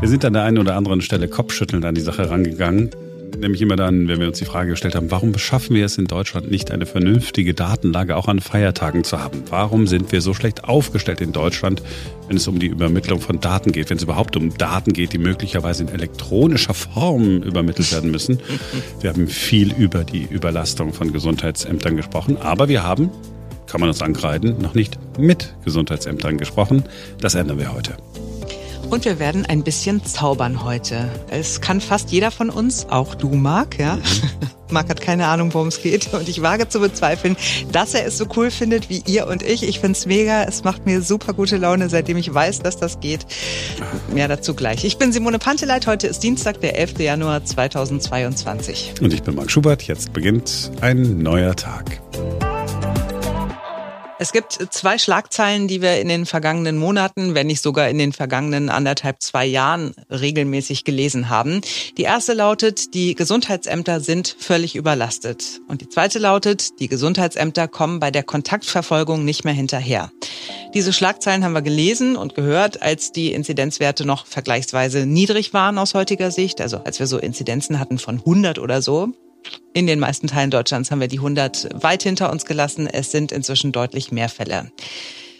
Wir sind an der einen oder anderen Stelle kopfschüttelnd an die Sache rangegangen. Nämlich immer dann, wenn wir uns die Frage gestellt haben, warum schaffen wir es in Deutschland nicht, eine vernünftige Datenlage auch an Feiertagen zu haben? Warum sind wir so schlecht aufgestellt in Deutschland, wenn es um die Übermittlung von Daten geht, wenn es überhaupt um Daten geht, die möglicherweise in elektronischer Form übermittelt werden müssen? Wir haben viel über die Überlastung von Gesundheitsämtern gesprochen, aber wir haben, kann man uns ankreiden, noch nicht mit Gesundheitsämtern gesprochen. Das ändern wir heute. Und wir werden ein bisschen zaubern heute. Es kann fast jeder von uns, auch du, Marc, ja. Mhm. Marc hat keine Ahnung, worum es geht. Und ich wage zu bezweifeln, dass er es so cool findet wie ihr und ich. Ich find's mega. Es macht mir super gute Laune, seitdem ich weiß, dass das geht. Mehr dazu gleich. Ich bin Simone Panteleit. Heute ist Dienstag, der 11. Januar 2022. Und ich bin Marc Schubert. Jetzt beginnt ein neuer Tag. Es gibt zwei Schlagzeilen, die wir in den vergangenen Monaten, wenn nicht sogar in den vergangenen anderthalb, zwei Jahren regelmäßig gelesen haben. Die erste lautet, die Gesundheitsämter sind völlig überlastet. Und die zweite lautet, die Gesundheitsämter kommen bei der Kontaktverfolgung nicht mehr hinterher. Diese Schlagzeilen haben wir gelesen und gehört, als die Inzidenzwerte noch vergleichsweise niedrig waren aus heutiger Sicht, also als wir so Inzidenzen hatten von 100 oder so. In den meisten Teilen Deutschlands haben wir die 100 weit hinter uns gelassen. Es sind inzwischen deutlich mehr Fälle.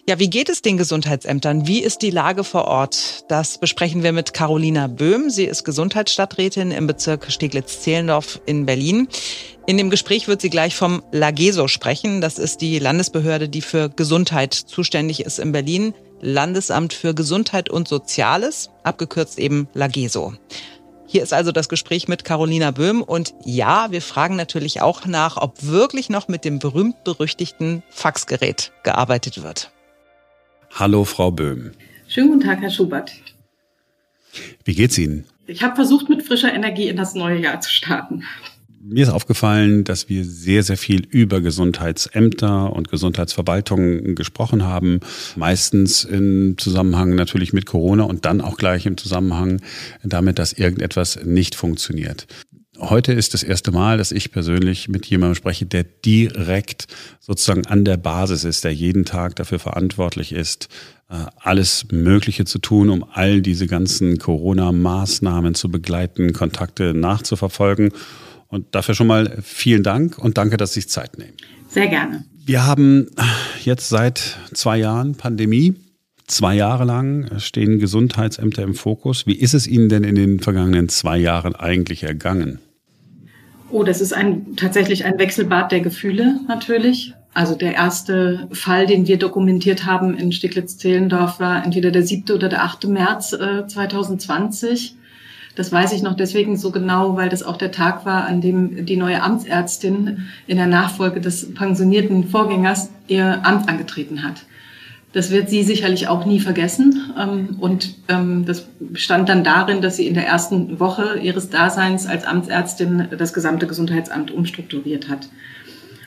Ja, wie geht es den Gesundheitsämtern? Wie ist die Lage vor Ort? Das besprechen wir mit Carolina Böhm. Sie ist Gesundheitsstadträtin im Bezirk Steglitz-Zehlendorf in Berlin. In dem Gespräch wird sie gleich vom LAGESO sprechen. Das ist die Landesbehörde, die für Gesundheit zuständig ist in Berlin. Landesamt für Gesundheit und Soziales, abgekürzt eben LAGESO. Hier ist also das Gespräch mit Carolina Böhm und ja, wir fragen natürlich auch nach, ob wirklich noch mit dem berühmt-berüchtigten Faxgerät gearbeitet wird. Hallo, Frau Böhm. Schönen guten Tag, Herr Schubert. Wie geht's Ihnen? Ich habe versucht, mit frischer Energie in das neue Jahr zu starten mir ist aufgefallen, dass wir sehr, sehr viel über Gesundheitsämter und Gesundheitsverwaltungen gesprochen haben. Meistens im Zusammenhang natürlich mit Corona und dann auch gleich im Zusammenhang damit, dass irgendetwas nicht funktioniert. Heute ist das erste Mal, dass ich persönlich mit jemandem spreche, der direkt sozusagen an der Basis ist, der jeden Tag dafür verantwortlich ist, äh, alles Mögliche zu tun, um all diese ganzen Corona-Maßnahmen zu begleiten, Kontakte nachzuverfolgen und dafür schon mal vielen Dank und danke, dass Sie sich Zeit nehmen. Sehr gerne. Wir haben jetzt seit zwei Jahren Pandemie. Zwei Jahre lang stehen Gesundheitsämter im Fokus. Wie ist es Ihnen denn in den vergangenen zwei Jahren eigentlich ergangen? Oh, das ist ein, tatsächlich ein Wechselbad der Gefühle natürlich. Also der erste Fall, den wir dokumentiert haben in Steglitz-Zehlendorf, war entweder der 7. oder der 8. März äh, 2020. Das weiß ich noch deswegen so genau, weil das auch der Tag war, an dem die neue Amtsärztin in der Nachfolge des pensionierten Vorgängers ihr Amt angetreten hat. Das wird sie sicherlich auch nie vergessen. Ähm, und ähm, das bestand dann darin, dass sie in der ersten Woche ihres Daseins als Amtsärztin das gesamte Gesundheitsamt umstrukturiert hat.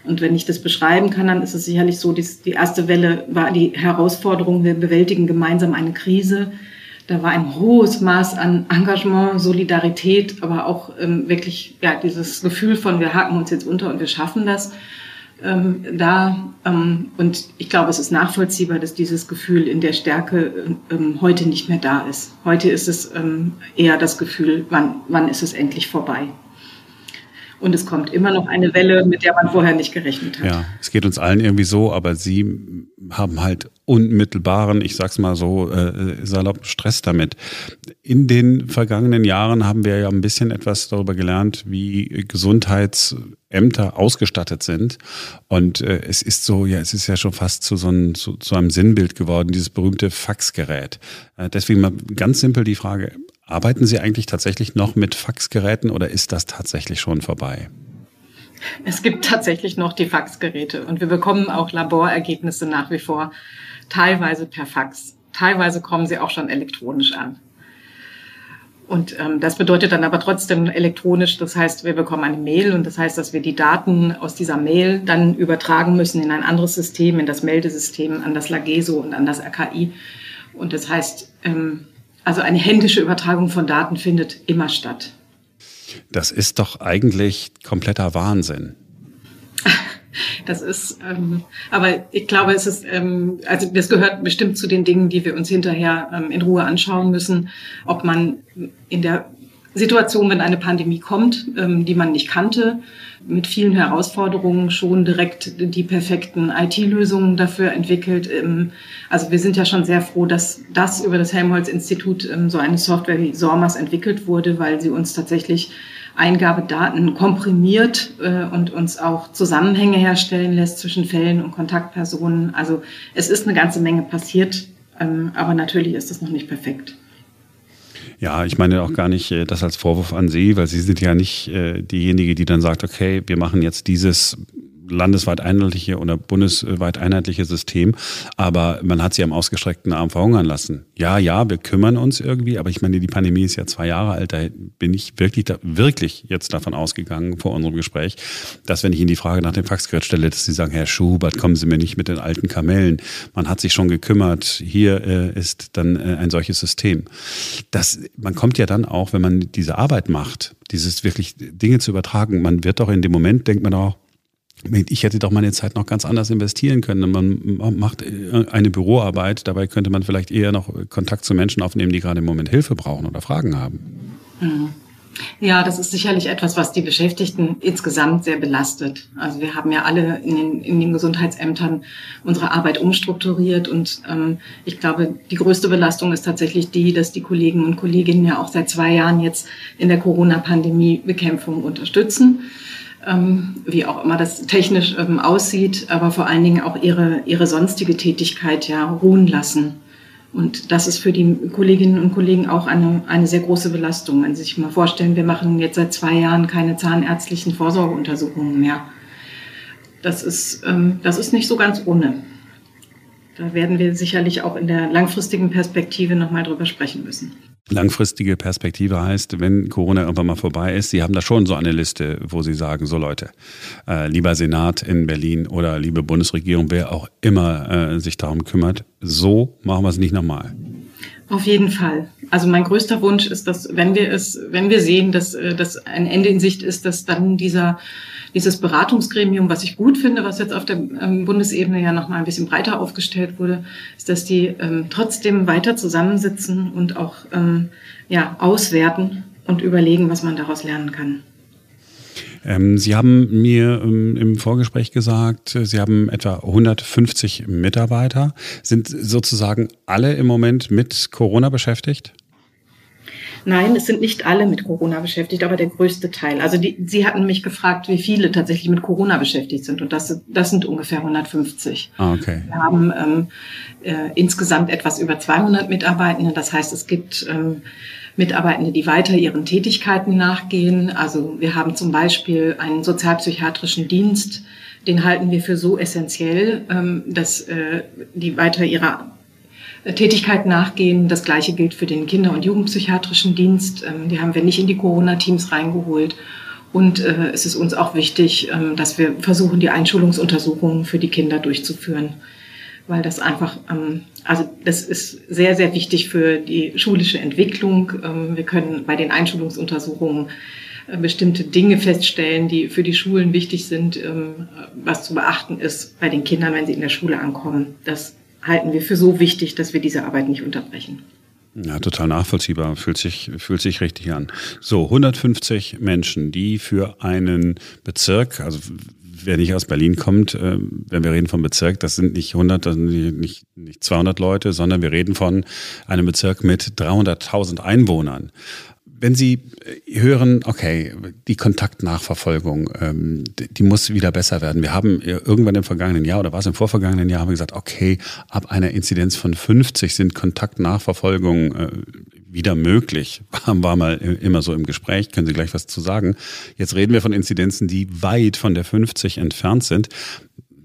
Und wenn ich das beschreiben kann, dann ist es sicherlich so, die erste Welle war die Herausforderung, wir bewältigen gemeinsam eine Krise da war ein hohes Maß an Engagement, Solidarität, aber auch ähm, wirklich ja, dieses Gefühl von, wir haken uns jetzt unter und wir schaffen das. Ähm, da ähm, und ich glaube, es ist nachvollziehbar, dass dieses Gefühl in der Stärke ähm, heute nicht mehr da ist. Heute ist es ähm, eher das Gefühl, wann, wann ist es endlich vorbei. Und es kommt immer noch eine Welle, mit der man vorher nicht gerechnet hat. Ja, es geht uns allen irgendwie so, aber Sie haben halt unmittelbaren, ich sag's mal so, äh, salopp Stress damit. In den vergangenen Jahren haben wir ja ein bisschen etwas darüber gelernt, wie Gesundheitsämter ausgestattet sind. Und äh, es ist so, ja, es ist ja schon fast zu so, einem, zu, zu einem Sinnbild geworden, dieses berühmte Faxgerät. Äh, deswegen mal ganz simpel die Frage, Arbeiten Sie eigentlich tatsächlich noch mit Faxgeräten oder ist das tatsächlich schon vorbei? Es gibt tatsächlich noch die Faxgeräte und wir bekommen auch Laborergebnisse nach wie vor teilweise per Fax. Teilweise kommen sie auch schon elektronisch an. Und ähm, das bedeutet dann aber trotzdem elektronisch, das heißt, wir bekommen eine Mail und das heißt, dass wir die Daten aus dieser Mail dann übertragen müssen in ein anderes System, in das Meldesystem, an das Lageso und an das RKI. Und das heißt, ähm, also eine händische Übertragung von Daten findet immer statt. Das ist doch eigentlich kompletter Wahnsinn. Das ist, ähm, aber ich glaube, es ist, ähm, also das gehört bestimmt zu den Dingen, die wir uns hinterher ähm, in Ruhe anschauen müssen, ob man in der Situation, wenn eine Pandemie kommt, ähm, die man nicht kannte, mit vielen Herausforderungen schon direkt die perfekten IT-Lösungen dafür entwickelt. Ähm, also wir sind ja schon sehr froh, dass das über das Helmholtz-Institut ähm, so eine Software wie SORMAS entwickelt wurde, weil sie uns tatsächlich Eingabedaten komprimiert äh, und uns auch Zusammenhänge herstellen lässt zwischen Fällen und Kontaktpersonen. Also es ist eine ganze Menge passiert, aber natürlich ist es noch nicht perfekt. Ja, ich meine auch gar nicht äh, das als Vorwurf an Sie, weil Sie sind ja nicht äh, diejenige, die dann sagt, okay, wir machen jetzt dieses landesweit einheitliche oder bundesweit einheitliche System, aber man hat sie am ausgestreckten Arm verhungern lassen. Ja, ja, wir kümmern uns irgendwie, aber ich meine, die Pandemie ist ja zwei Jahre alt, da bin ich wirklich, wirklich jetzt davon ausgegangen vor unserem Gespräch, dass wenn ich Ihnen die Frage nach dem Faxgerät stelle, dass Sie sagen, Herr Schubert, kommen Sie mir nicht mit den alten Kamellen. Man hat sich schon gekümmert, hier äh, ist dann äh, ein solches System. Das, man kommt ja dann auch, wenn man diese Arbeit macht, dieses wirklich Dinge zu übertragen, man wird doch in dem Moment, denkt man auch, ich hätte doch meine Zeit noch ganz anders investieren können. Man macht eine Büroarbeit, dabei könnte man vielleicht eher noch Kontakt zu Menschen aufnehmen, die gerade im Moment Hilfe brauchen oder Fragen haben. Mhm. Ja, das ist sicherlich etwas, was die Beschäftigten insgesamt sehr belastet. Also wir haben ja alle in den, in den Gesundheitsämtern unsere Arbeit umstrukturiert und ähm, ich glaube, die größte Belastung ist tatsächlich die, dass die Kollegen und Kolleginnen ja auch seit zwei Jahren jetzt in der Corona-Pandemie Bekämpfung unterstützen wie auch immer das technisch ähm, aussieht, aber vor allen Dingen auch ihre, ihre sonstige Tätigkeit ja ruhen lassen. Und das ist für die Kolleginnen und Kollegen auch eine, eine sehr große Belastung. Wenn Sie sich mal vorstellen, wir machen jetzt seit zwei Jahren keine zahnärztlichen Vorsorgeuntersuchungen mehr. Das ist, ähm, das ist nicht so ganz ohne. Da werden wir sicherlich auch in der langfristigen Perspektive nochmal drüber sprechen müssen. Langfristige Perspektive heißt, wenn Corona irgendwann mal vorbei ist, Sie haben da schon so eine Liste, wo Sie sagen, so Leute, äh, lieber Senat in Berlin oder liebe Bundesregierung, wer auch immer äh, sich darum kümmert, so machen wir es nicht nochmal. Auf jeden Fall. Also mein größter Wunsch ist, dass wenn wir es, wenn wir sehen, dass, äh, dass ein Ende in Sicht ist, dass dann dieser dieses Beratungsgremium, was ich gut finde, was jetzt auf der ähm, Bundesebene ja noch mal ein bisschen breiter aufgestellt wurde, ist, dass die ähm, trotzdem weiter zusammensitzen und auch ähm, ja, auswerten und überlegen, was man daraus lernen kann. Ähm, Sie haben mir ähm, im Vorgespräch gesagt, Sie haben etwa 150 Mitarbeiter. Sind sozusagen alle im Moment mit Corona beschäftigt? Nein, es sind nicht alle mit Corona beschäftigt, aber der größte Teil. Also die, Sie hatten mich gefragt, wie viele tatsächlich mit Corona beschäftigt sind. Und das, das sind ungefähr 150. Ah, okay. Wir haben ähm, äh, insgesamt etwas über 200 Mitarbeitende. Das heißt, es gibt ähm, Mitarbeitende, die weiter ihren Tätigkeiten nachgehen. Also wir haben zum Beispiel einen sozialpsychiatrischen Dienst, den halten wir für so essentiell, ähm, dass äh, die weiter ihrer Tätigkeit nachgehen. Das Gleiche gilt für den Kinder- und Jugendpsychiatrischen Dienst. Ähm, die haben wir nicht in die Corona-Teams reingeholt. Und äh, es ist uns auch wichtig, ähm, dass wir versuchen, die Einschulungsuntersuchungen für die Kinder durchzuführen. Weil das einfach, ähm, also das ist sehr, sehr wichtig für die schulische Entwicklung. wir können bei den Einschulungsuntersuchungen äh, bestimmte Dinge feststellen, die für die Schulen wichtig sind, was zu beachten ist bei den Kindern, wenn sie in der Schule ankommen. Das halten wir für so wichtig, dass wir diese Arbeit nicht unterbrechen. Ja, total nachvollziehbar. Fühlt sich, fühlt sich richtig an. So, 150 Menschen, die für einen Bezirk, also wer nicht aus Berlin kommt, äh, wenn wir reden vom Bezirk, das sind nicht 100, das sind nicht, nicht 200 Leute, sondern wir reden von einem Bezirk mit 300.000 Einwohnern. Wenn Sie äh, hören, okay, die Kontaktnachverfolgung, ähm, die muss wieder besser werden. Wir haben irgendwann im vergangenen Jahr oder war es im vorvergangenen Jahr, haben wir gesagt, okay, ab einer Inzidenz von 50 sind Kontaktnachverfolgungen äh, wieder möglich. War mal immer so im Gespräch, können Sie gleich was zu sagen. Jetzt reden wir von Inzidenzen, die weit von der 50 entfernt sind.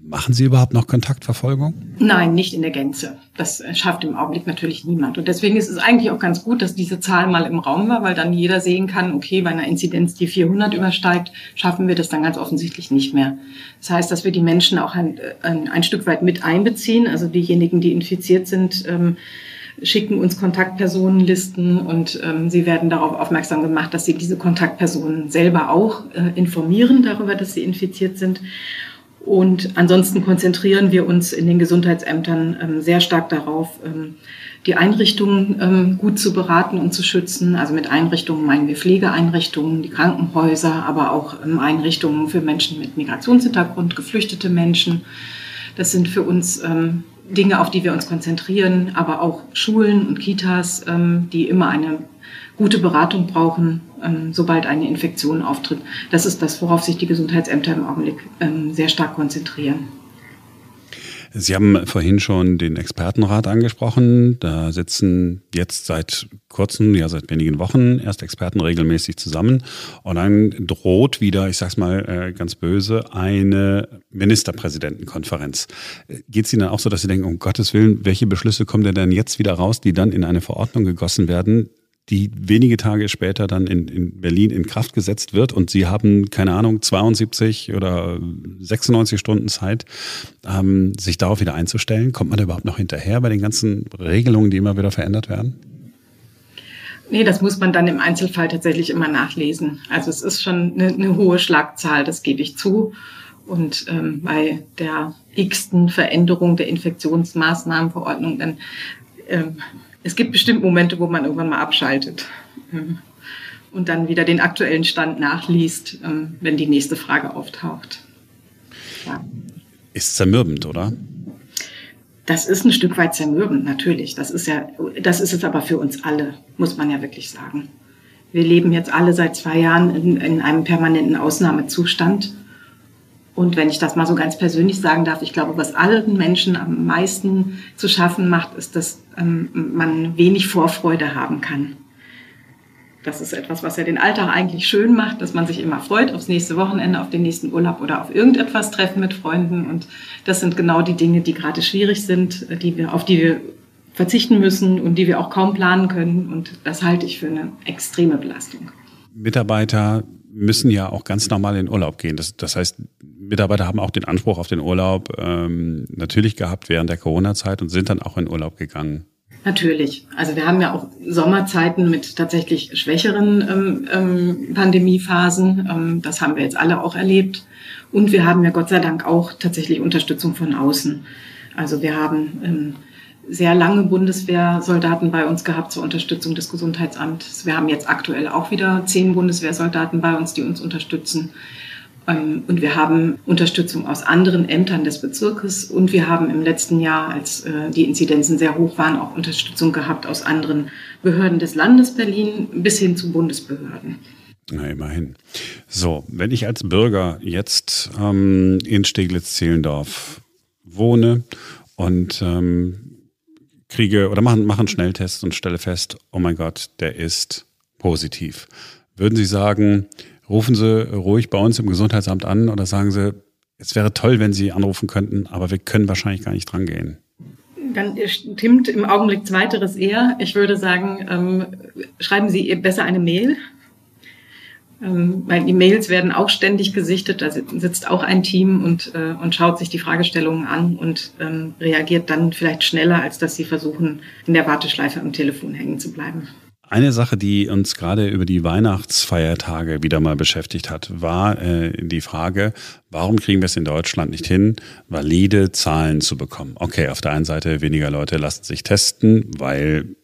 Machen Sie überhaupt noch Kontaktverfolgung? Nein, nicht in der Gänze. Das schafft im Augenblick natürlich niemand. Und deswegen ist es eigentlich auch ganz gut, dass diese Zahl mal im Raum war, weil dann jeder sehen kann, okay, bei einer Inzidenz, die 400 übersteigt, schaffen wir das dann ganz offensichtlich nicht mehr. Das heißt, dass wir die Menschen auch ein, ein, Stück weit mit einbeziehen. Also diejenigen, die infiziert sind, ähm, schicken uns Kontaktpersonenlisten und ähm, sie werden darauf aufmerksam gemacht, dass sie diese Kontaktpersonen selber auch äh, informieren darüber, dass sie infiziert sind. Und ansonsten konzentrieren wir uns in den Gesundheitsämtern ähm, sehr stark darauf, ähm, die Einrichtungen ähm, gut zu beraten und zu schützen. Also mit Einrichtungen meinen wir Pflegeeinrichtungen, die Krankenhäuser, aber auch Einrichtungen für Menschen mit Migrationshintergrund, geflüchtete Menschen. Das sind für uns Dinge, auf die wir uns konzentrieren, aber auch Schulen und Kitas, die immer eine gute Beratung brauchen, ähm, sobald eine Infektion auftritt. Das ist das, worauf sich die Gesundheitsämter im Augenblick ähm, sehr stark konzentrieren. Sie haben vorhin schon den Expertenrat angesprochen. Da sitzen jetzt seit kurzem, ja seit wenigen Wochen erst Experten regelmäßig zusammen. Und dann droht wieder, ich sag's mal äh, ganz böse, eine Ministerpräsidentenkonferenz. Geht es Ihnen auch so, dass Sie denken, um Gottes Willen, welche Beschlüsse kommen denn jetzt wieder raus, die dann in eine Verordnung gegossen werden, die wenige Tage später dann in, in Berlin in Kraft gesetzt wird und sie haben, keine Ahnung, 72 oder 96 Stunden Zeit, ähm, sich darauf wieder einzustellen. Kommt man da überhaupt noch hinterher bei den ganzen Regelungen, die immer wieder verändert werden? Nee, das muss man dann im Einzelfall tatsächlich immer nachlesen. Also es ist schon eine, eine hohe Schlagzahl, das gebe ich zu. Und ähm, bei der x-ten Veränderung der Infektionsmaßnahmenverordnung, dann ähm, es gibt bestimmt Momente, wo man irgendwann mal abschaltet ähm, und dann wieder den aktuellen Stand nachliest, ähm, wenn die nächste Frage auftaucht. Ja. Ist zermürbend, oder? Das ist ein Stück weit zermürbend, natürlich. Das ist ja, das ist es aber für uns alle, muss man ja wirklich sagen. Wir leben jetzt alle seit zwei Jahren in, in einem permanenten Ausnahmezustand. Und wenn ich das mal so ganz persönlich sagen darf, ich glaube, was allen Menschen am meisten zu schaffen macht, ist, dass ähm, man wenig Vorfreude haben kann. Das ist etwas, was ja den Alltag eigentlich schön macht, dass man sich immer freut aufs nächste Wochenende, auf den nächsten Urlaub oder auf irgendetwas treffen mit Freunden. Und das sind genau die Dinge, die gerade schwierig sind, die wir, auf die wir verzichten müssen und die wir auch kaum planen können. Und das halte ich für eine extreme Belastung. Mitarbeiter müssen ja auch ganz normal in Urlaub gehen. Das, das heißt, Mitarbeiter haben auch den Anspruch auf den Urlaub ähm, natürlich gehabt während der Corona-Zeit und sind dann auch in Urlaub gegangen. Natürlich. Also wir haben ja auch Sommerzeiten mit tatsächlich schwächeren ähm, ähm, Pandemiephasen. Ähm, das haben wir jetzt alle auch erlebt. Und wir haben ja Gott sei Dank auch tatsächlich Unterstützung von außen. Also wir haben ähm, sehr lange Bundeswehrsoldaten bei uns gehabt zur Unterstützung des Gesundheitsamts. Wir haben jetzt aktuell auch wieder zehn Bundeswehrsoldaten bei uns, die uns unterstützen. Ähm, und wir haben Unterstützung aus anderen Ämtern des Bezirkes und wir haben im letzten Jahr, als äh, die Inzidenzen sehr hoch waren, auch Unterstützung gehabt aus anderen Behörden des Landes Berlin bis hin zu Bundesbehörden. Na, immerhin. So, wenn ich als Bürger jetzt ähm, in Steglitz-Zehlendorf wohne und ähm, kriege oder mache mach einen Schnelltest und stelle fest, oh mein Gott, der ist positiv. Würden Sie sagen, rufen Sie ruhig bei uns im Gesundheitsamt an oder sagen Sie, es wäre toll, wenn Sie anrufen könnten, aber wir können wahrscheinlich gar nicht dran gehen. Dann stimmt im Augenblick Zweiteres eher. Ich würde sagen, ähm, schreiben Sie besser eine Mail, ähm, weil die Mails werden auch ständig gesichtet. Da sitzt auch ein Team und, äh, und schaut sich die Fragestellungen an und ähm, reagiert dann vielleicht schneller, als dass Sie versuchen, in der Warteschleife am Telefon hängen zu bleiben. Eine Sache, die uns gerade über die Weihnachtsfeiertage wieder mal beschäftigt hat, war äh, die Frage, warum kriegen wir es in Deutschland nicht hin, valide Zahlen zu bekommen? Okay, auf der einen Seite weniger Leute lassen sich testen, weil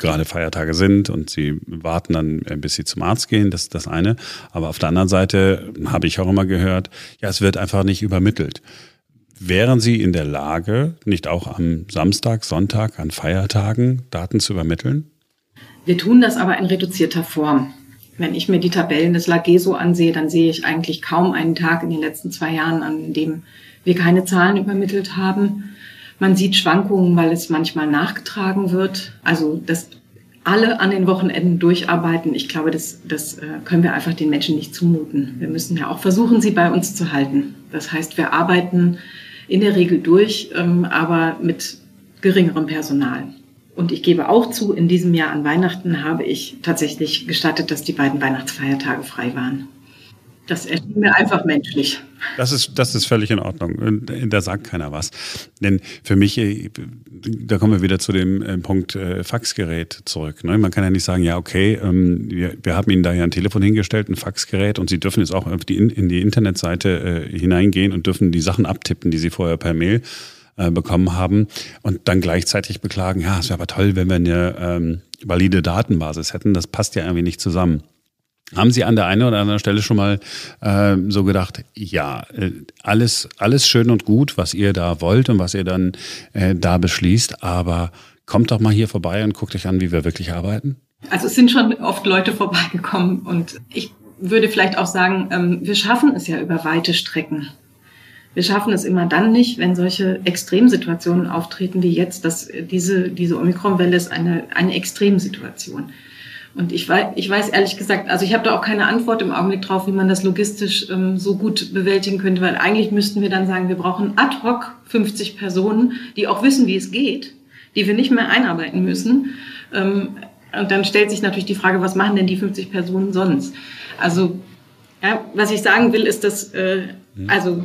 gerade Feiertage sind und sie warten dann, äh, bis sie zum Arzt gehen, das ist das eine. Aber auf der anderen Seite habe ich auch immer gehört, ja, es wird einfach nicht übermittelt. Wären Sie in der Lage, nicht auch am Samstag, Sonntag, an Feiertagen Daten zu übermitteln? Wir tun das aber in reduzierter Form. Wenn ich mir die Tabellen des LAGESO ansehe, dann sehe ich eigentlich kaum einen Tag in den letzten zwei Jahren, an dem wir keine Zahlen übermittelt haben. Man sieht Schwankungen, weil es manchmal nachgetragen wird. Also, dass alle an den Wochenenden durcharbeiten, ich glaube, das, das äh, können wir einfach den Menschen nicht zumuten. Wir müssen ja auch versuchen, sie bei uns zu halten. Das heißt, wir arbeiten in der Regel durch, ähm, aber mit geringerem Personal. Und ich gebe auch zu, in diesem Jahr an Weihnachten habe ich tatsächlich gestattet, dass die beiden Weihnachtsfeiertage frei waren. Das erschien mir einfach menschlich. Das ist, das ist völlig in Ordnung. Da sagt keiner was. Denn für mich, äh, da kommen wir wieder zu dem äh, Punkt äh, Faxgerät zurück. Ne? Man kann ja nicht sagen, ja, okay, ähm, wir, haben Ihnen da ja ein Telefon hingestellt, ein Faxgerät und Sie dürfen jetzt auch in die Internetseite hineingehen und dürfen die Sachen abtippen, die Sie vorher per Mail bekommen haben und dann gleichzeitig beklagen, ja, es wäre aber toll, wenn wir eine ähm, valide Datenbasis hätten. Das passt ja irgendwie nicht zusammen. Haben Sie an der einen oder anderen Stelle schon mal äh, so gedacht, ja, äh, alles, alles schön und gut, was ihr da wollt und was ihr dann äh, da beschließt, aber kommt doch mal hier vorbei und guckt euch an, wie wir wirklich arbeiten? Also es sind schon oft Leute vorbeigekommen und ich würde vielleicht auch sagen, ähm, wir schaffen es ja über weite Strecken. Wir schaffen es immer dann nicht, wenn solche Extremsituationen auftreten wie jetzt. Dass diese, diese Omikron-Welle ist eine, eine Extremsituation. Und ich weiß, ich weiß ehrlich gesagt, also ich habe da auch keine Antwort im Augenblick drauf, wie man das logistisch ähm, so gut bewältigen könnte, weil eigentlich müssten wir dann sagen, wir brauchen ad hoc 50 Personen, die auch wissen, wie es geht, die wir nicht mehr einarbeiten müssen. Ähm, und dann stellt sich natürlich die Frage, was machen denn die 50 Personen sonst? Also, ja, was ich sagen will, ist, dass, äh, mhm. also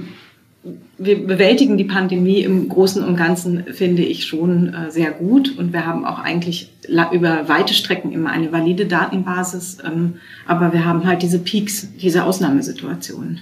wir bewältigen die Pandemie im Großen und Ganzen, finde ich, schon äh, sehr gut. Und wir haben auch eigentlich über weite Strecken immer eine valide Datenbasis. Ähm, aber wir haben halt diese Peaks, diese Ausnahmesituationen.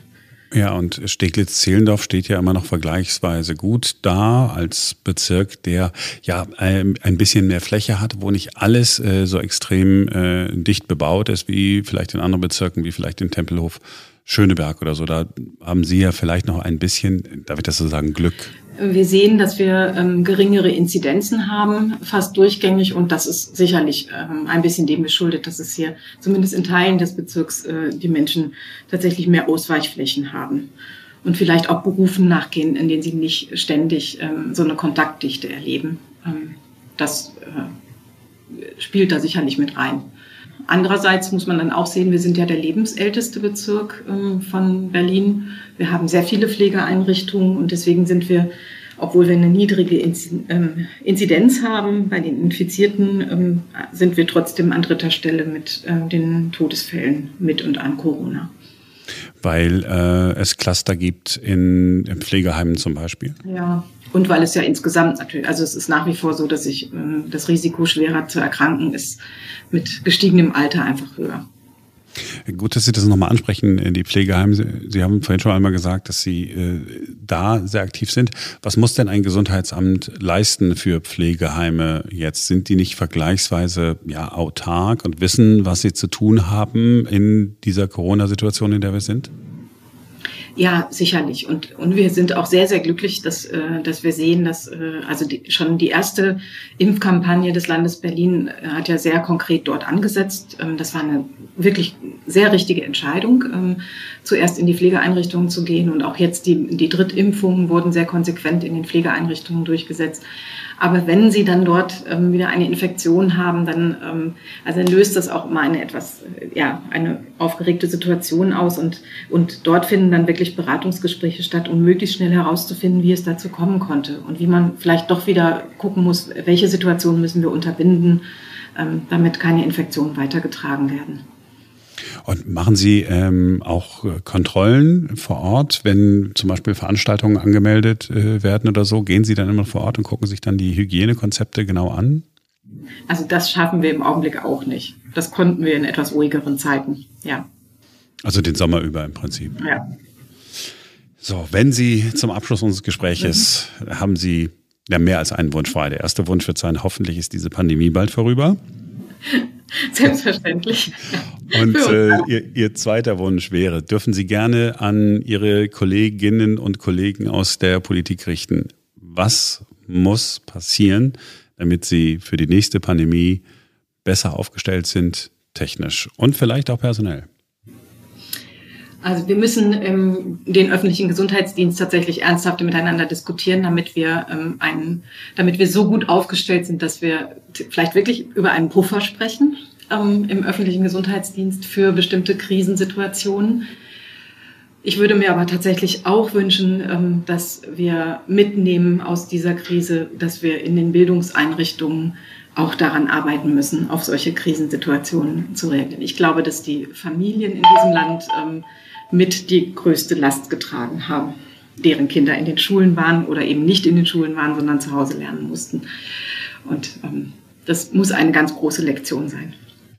Ja, und Steglitz-Zehlendorf steht ja immer noch vergleichsweise gut da als Bezirk, der ja ein bisschen mehr Fläche hat, wo nicht alles äh, so extrem äh, dicht bebaut ist wie vielleicht in anderen Bezirken, wie vielleicht in Tempelhof Schöneberg oder so. Da haben Sie ja vielleicht noch ein bisschen, darf ich das so sagen, Glück. Wir sehen, dass wir ähm, geringere Inzidenzen haben, fast durchgängig. Und das ist sicherlich ähm, ein bisschen dem geschuldet, dass es hier zumindest in Teilen des Bezirks äh, die Menschen tatsächlich mehr Ausweichflächen haben. Und vielleicht auch Berufen nachgehen, in denen sie nicht ständig ähm, so eine Kontaktdichte erleben. Ähm, das äh, spielt da sicherlich mit rein. Andererseits muss man dann auch sehen, wir sind ja der lebensälteste Bezirk ähm, von Berlin. Wir haben sehr viele Pflegeeinrichtungen und deswegen sind wir, obwohl wir eine niedrige ähm, Inzidenz haben bei den Infizierten, ähm, sind wir trotzdem an dritter Stelle mit den Todesfällen mit und an Corona. Weil äh, es Cluster gibt in, in Pflegeheimen zum Beispiel? Ja, und weil es ja insgesamt natürlich, also es ist nach wie vor so, dass sich äh, das Risiko schwerer zu erkranken ist mit gestiegenem Alter einfach höher. Gut, dass Sie das nochmal ansprechen, die Pflegeheime. Sie haben vorhin schon einmal gesagt, dass Sie äh, da sehr aktiv sind. Was muss denn ein Gesundheitsamt leisten für Pflegeheime jetzt? Sind die nicht vergleichsweise ja, autark und wissen, was sie zu tun haben in dieser Corona-Situation, in der wir sind? Ja, sicherlich. Und, und wir sind auch sehr, sehr glücklich, dass, äh, dass wir sehen, dass äh, also die, schon die erste Impfkampagne des Landes Berlin äh, hat ja sehr konkret dort angesetzt. Ähm, das war eine wirklich sehr richtige Entscheidung, ähm, zuerst in die Pflegeeinrichtungen zu gehen. Und auch jetzt die, die Drittimpfungen wurden sehr konsequent in den Pflegeeinrichtungen durchgesetzt. Aber wenn sie dann dort ähm, wieder eine Infektion haben, dann, ähm, also dann löst das auch immer eine etwas, äh, ja, eine aufgeregte Situation aus und, und dort finden dann wirklich Beratungsgespräche statt, um möglichst schnell herauszufinden, wie es dazu kommen konnte und wie man vielleicht doch wieder gucken muss, welche Situationen müssen wir unterbinden, ähm, damit keine Infektionen weitergetragen werden. Und machen Sie ähm, auch äh, Kontrollen vor Ort, wenn zum Beispiel Veranstaltungen angemeldet äh, werden oder so? Gehen Sie dann immer vor Ort und gucken sich dann die Hygienekonzepte genau an? Also das schaffen wir im Augenblick auch nicht. Das konnten wir in etwas ruhigeren Zeiten, ja. Also den Sommer über im Prinzip. Ja. So, wenn Sie zum Abschluss unseres Gespräches mhm. haben Sie ja mehr als einen Wunsch frei. Der erste Wunsch wird sein, hoffentlich ist diese Pandemie bald vorüber. Selbstverständlich. Und äh, ihr, ihr zweiter Wunsch wäre, dürfen Sie gerne an Ihre Kolleginnen und Kollegen aus der Politik richten. Was muss passieren, damit Sie für die nächste Pandemie besser aufgestellt sind, technisch und vielleicht auch personell? Also wir müssen ähm, den öffentlichen Gesundheitsdienst tatsächlich ernsthaft miteinander diskutieren, damit wir ähm, einen, damit wir so gut aufgestellt sind, dass wir vielleicht wirklich über einen Puffer sprechen ähm, im öffentlichen Gesundheitsdienst für bestimmte Krisensituationen. Ich würde mir aber tatsächlich auch wünschen, ähm, dass wir mitnehmen aus dieser Krise, dass wir in den Bildungseinrichtungen auch daran arbeiten müssen, auf solche Krisensituationen zu reagieren. Ich glaube, dass die Familien in diesem Land ähm, mit die größte Last getragen haben, deren Kinder in den Schulen waren oder eben nicht in den Schulen waren, sondern zu Hause lernen mussten. Und ähm, das muss eine ganz große Lektion sein.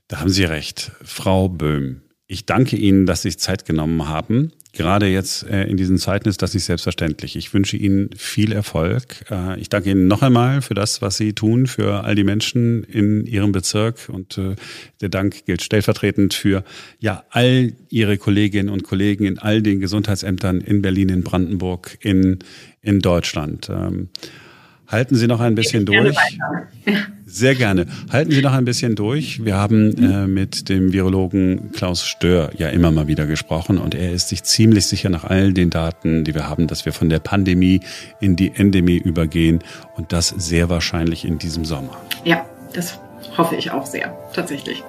Da haben Sie recht, Frau Böhm. Ich danke Ihnen, dass Sie sich Zeit genommen haben. Gerade jetzt äh, in diesen Zeiten ist das nicht selbstverständlich. Ich wünsche Ihnen viel Erfolg. Äh, ich danke Ihnen noch einmal für das, was Sie tun, für all die Menschen in Ihrem Bezirk. Und äh, der Dank gilt stellvertretend für ja all Ihre Kolleginnen und Kollegen in all den Gesundheitsämtern in Berlin, in Brandenburg, in, in Deutschland. Halten Sie noch ein bisschen durch. Sehr gerne. Halten Sie noch ein bisschen durch. Wir haben äh, mit dem Virologen Klaus Stör ja immer mal wieder gesprochen und er ist sich ziemlich sicher nach all den Daten, die wir haben, dass wir von der Pandemie in die Endemie übergehen und das sehr wahrscheinlich in diesem Sommer. Ja, das hoffe ich auch sehr, tatsächlich.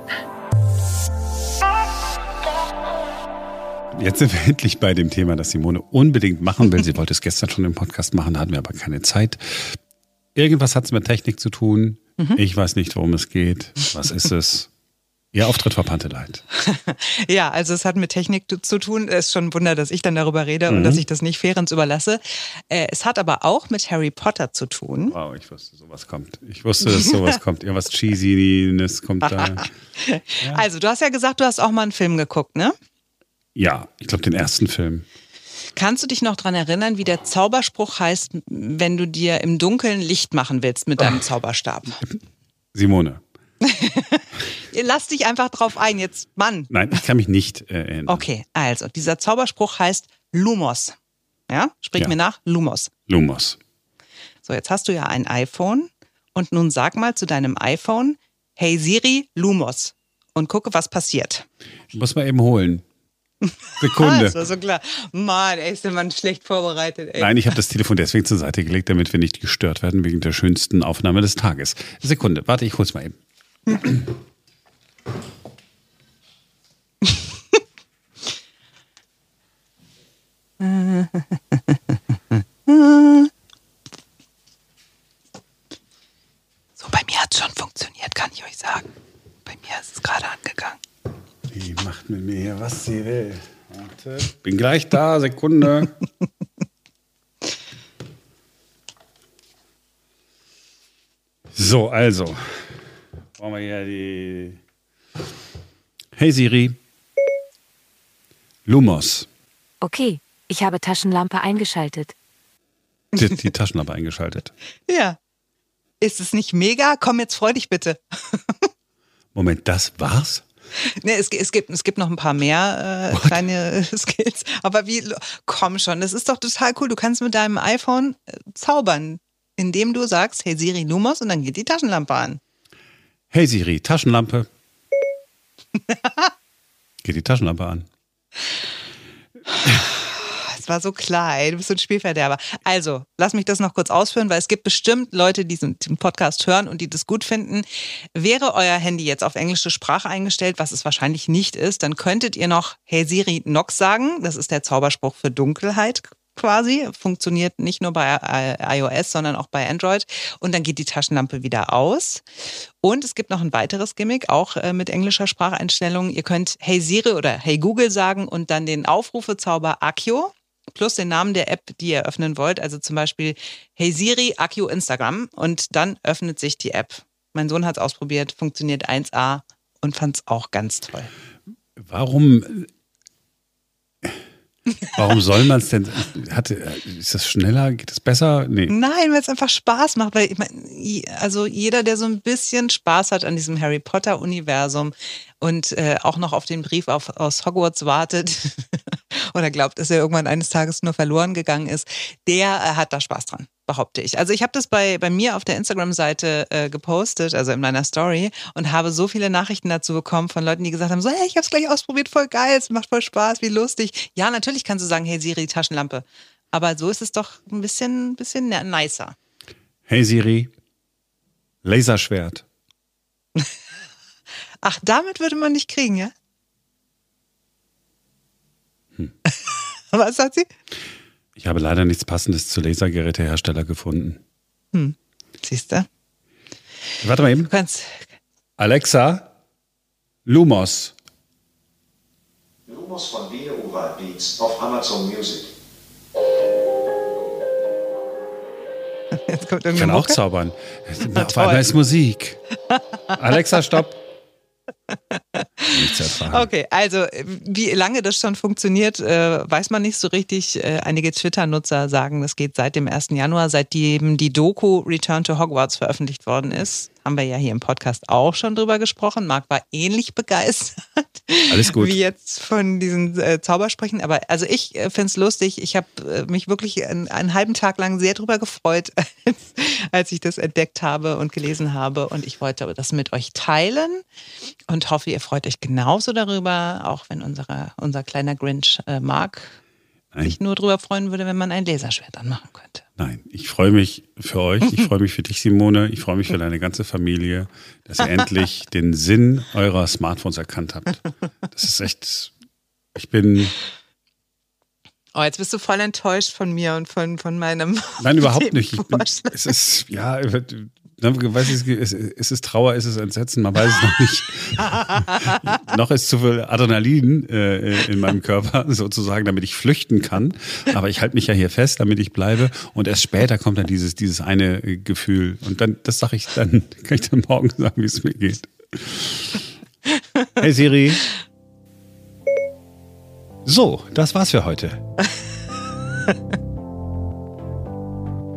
Jetzt sind wir endlich bei dem Thema, das Simone unbedingt machen will. Sie wollte es gestern schon im Podcast machen, hatten wir aber keine Zeit. Irgendwas hat es mit Technik zu tun. Mhm. Ich weiß nicht, worum es geht. Was ist es? Ihr Auftritt vor Leid. ja, also es hat mit Technik zu tun. Es ist schon ein Wunder, dass ich dann darüber rede mhm. und dass ich das nicht Ferenz überlasse. Äh, es hat aber auch mit Harry Potter zu tun. Wow, ich wusste, sowas kommt. Ich wusste, dass sowas kommt. Irgendwas Cheesiness kommt da. Ja. Also, du hast ja gesagt, du hast auch mal einen Film geguckt, ne? Ja, ich glaube den ersten Film. Kannst du dich noch daran erinnern, wie der Zauberspruch heißt, wenn du dir im Dunkeln Licht machen willst mit deinem Zauberstab? Simone. Lass dich einfach drauf ein, jetzt Mann. Nein, ich kann mich nicht äh, erinnern. Okay, also dieser Zauberspruch heißt Lumos. Ja, sprich ja. mir nach, Lumos. Lumos. So, jetzt hast du ja ein iPhone und nun sag mal zu deinem iPhone, hey Siri, Lumos und gucke, was passiert. Ich muss mal eben holen. Sekunde. das war so klar. Mann, ey, ist der Mann schlecht vorbereitet. Ey. Nein, ich habe das Telefon deswegen zur Seite gelegt, damit wir nicht gestört werden wegen der schönsten Aufnahme des Tages. Sekunde, warte, ich hol's mal eben. so, bei mir hat es schon funktioniert, kann ich euch sagen. Bei mir ist es gerade angegangen. Die macht mit mir hier, was sie will. Warte. Bin gleich da, Sekunde. so, also. Brauchen wir hier die. Hey Siri. Lumos. Okay, ich habe Taschenlampe eingeschaltet. Die, die Taschenlampe eingeschaltet. Ja. Ist es nicht mega? Komm jetzt freu dich bitte. Moment, das war's? Nee, es, es, gibt, es gibt noch ein paar mehr äh, kleine Skills. Aber wie, komm schon, das ist doch total cool. Du kannst mit deinem iPhone äh, zaubern, indem du sagst, hey Siri, Lumos und dann geht die Taschenlampe an. Hey Siri, Taschenlampe. geht die Taschenlampe an war so ey, du bist so ein Spielverderber. Also, lass mich das noch kurz ausführen, weil es gibt bestimmt Leute, die den Podcast hören und die das gut finden. Wäre euer Handy jetzt auf englische Sprache eingestellt, was es wahrscheinlich nicht ist, dann könntet ihr noch Hey Siri Nox sagen. Das ist der Zauberspruch für Dunkelheit quasi. Funktioniert nicht nur bei iOS, sondern auch bei Android. Und dann geht die Taschenlampe wieder aus. Und es gibt noch ein weiteres Gimmick, auch äh, mit englischer Spracheinstellung. Ihr könnt Hey Siri oder Hey Google sagen und dann den Aufrufezauber Accio plus den Namen der App, die ihr öffnen wollt. Also zum Beispiel Hey Siri, Akio Instagram. Und dann öffnet sich die App. Mein Sohn hat es ausprobiert, funktioniert 1A und fand es auch ganz toll. Warum Warum soll man es denn? Hat, ist das schneller? Geht das besser? Nee. Nein, weil es einfach Spaß macht. Weil ich meine, also jeder, der so ein bisschen Spaß hat an diesem Harry Potter-Universum und äh, auch noch auf den Brief auf, aus Hogwarts wartet oder glaubt, dass er irgendwann eines Tages nur verloren gegangen ist, der äh, hat da Spaß dran behaupte ich. Also ich habe das bei, bei mir auf der Instagram-Seite äh, gepostet, also in meiner Story, und habe so viele Nachrichten dazu bekommen von Leuten, die gesagt haben, so, hey, ich habe es gleich ausprobiert, voll geil, es macht voll Spaß, wie lustig. Ja, natürlich kannst du sagen, hey Siri, Taschenlampe. Aber so ist es doch ein bisschen, bisschen nicer. Hey Siri, Laserschwert. Ach, damit würde man nicht kriegen, ja? Hm. Was hat sie? Ich habe leider nichts Passendes zu Lasergerätehersteller gefunden. Hm. Siehst du? Warte mal eben. Du kannst. Alexa, Lumos. Lumos von by Beats auf Amazon Music. Jetzt kommt Ich kann auch Mucke. zaubern. Auf toll. einmal ist Musik. Alexa, stopp. Nicht zu ertragen. Okay, also wie lange das schon funktioniert, äh, weiß man nicht so richtig. Äh, einige Twitter-Nutzer sagen, das geht seit dem 1. Januar, seitdem die Doku Return to Hogwarts veröffentlicht worden ist. Haben wir ja hier im Podcast auch schon drüber gesprochen. Marc war ähnlich begeistert. Alles gut. Wie jetzt von diesen äh, Zaubersprechen. Aber also ich äh, finde es lustig. Ich habe äh, mich wirklich einen, einen halben Tag lang sehr drüber gefreut, als, als ich das entdeckt habe und gelesen habe. Und ich wollte das mit euch teilen und hoffe, ihr freut euch genauso darüber, auch wenn unsere, unser kleiner Grinch äh, Mark Nein. sich nur darüber freuen würde, wenn man ein Laserschwert anmachen könnte. Nein, ich freue mich für euch, ich freue mich für dich, Simone, ich freue mich für deine ganze Familie, dass ihr endlich den Sinn eurer Smartphones erkannt habt. Das ist echt, ich bin, Oh, jetzt bist du voll enttäuscht von mir und von, von meinem. nein, überhaupt nicht. Ich bin, es ist, ja, weiß ich, es ist Trauer, es ist Entsetzen, man weiß es noch nicht. noch ist zu viel Adrenalin äh, in meinem Körper, sozusagen, damit ich flüchten kann. Aber ich halte mich ja hier fest, damit ich bleibe. Und erst später kommt dann dieses, dieses eine Gefühl. Und dann, das sage ich dann, kann ich dann morgen sagen, wie es mir geht. Hey Siri. So, das war's für heute.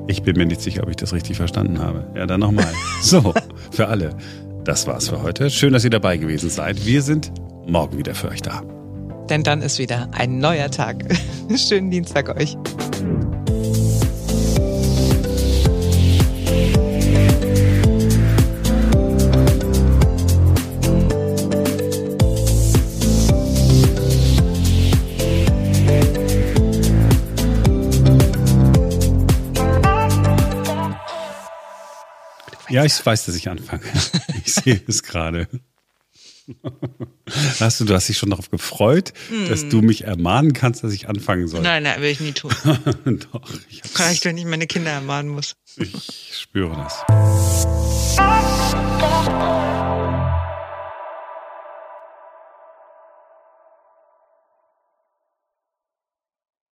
Ich bin mir nicht sicher, ob ich das richtig verstanden habe. Ja, dann nochmal. So, für alle. Das war's für heute. Schön, dass ihr dabei gewesen seid. Wir sind morgen wieder für euch da. Denn dann ist wieder ein neuer Tag. Schönen Dienstag euch. Ja, ich weiß, dass ich anfange. Ich sehe es gerade. Hast du, du hast dich schon darauf gefreut, dass du mich ermahnen kannst, dass ich anfangen soll. Nein, nein, will ich nie tun. Doch, ich, Kann ich, wenn ich meine Kinder ermahnen muss. ich spüre das.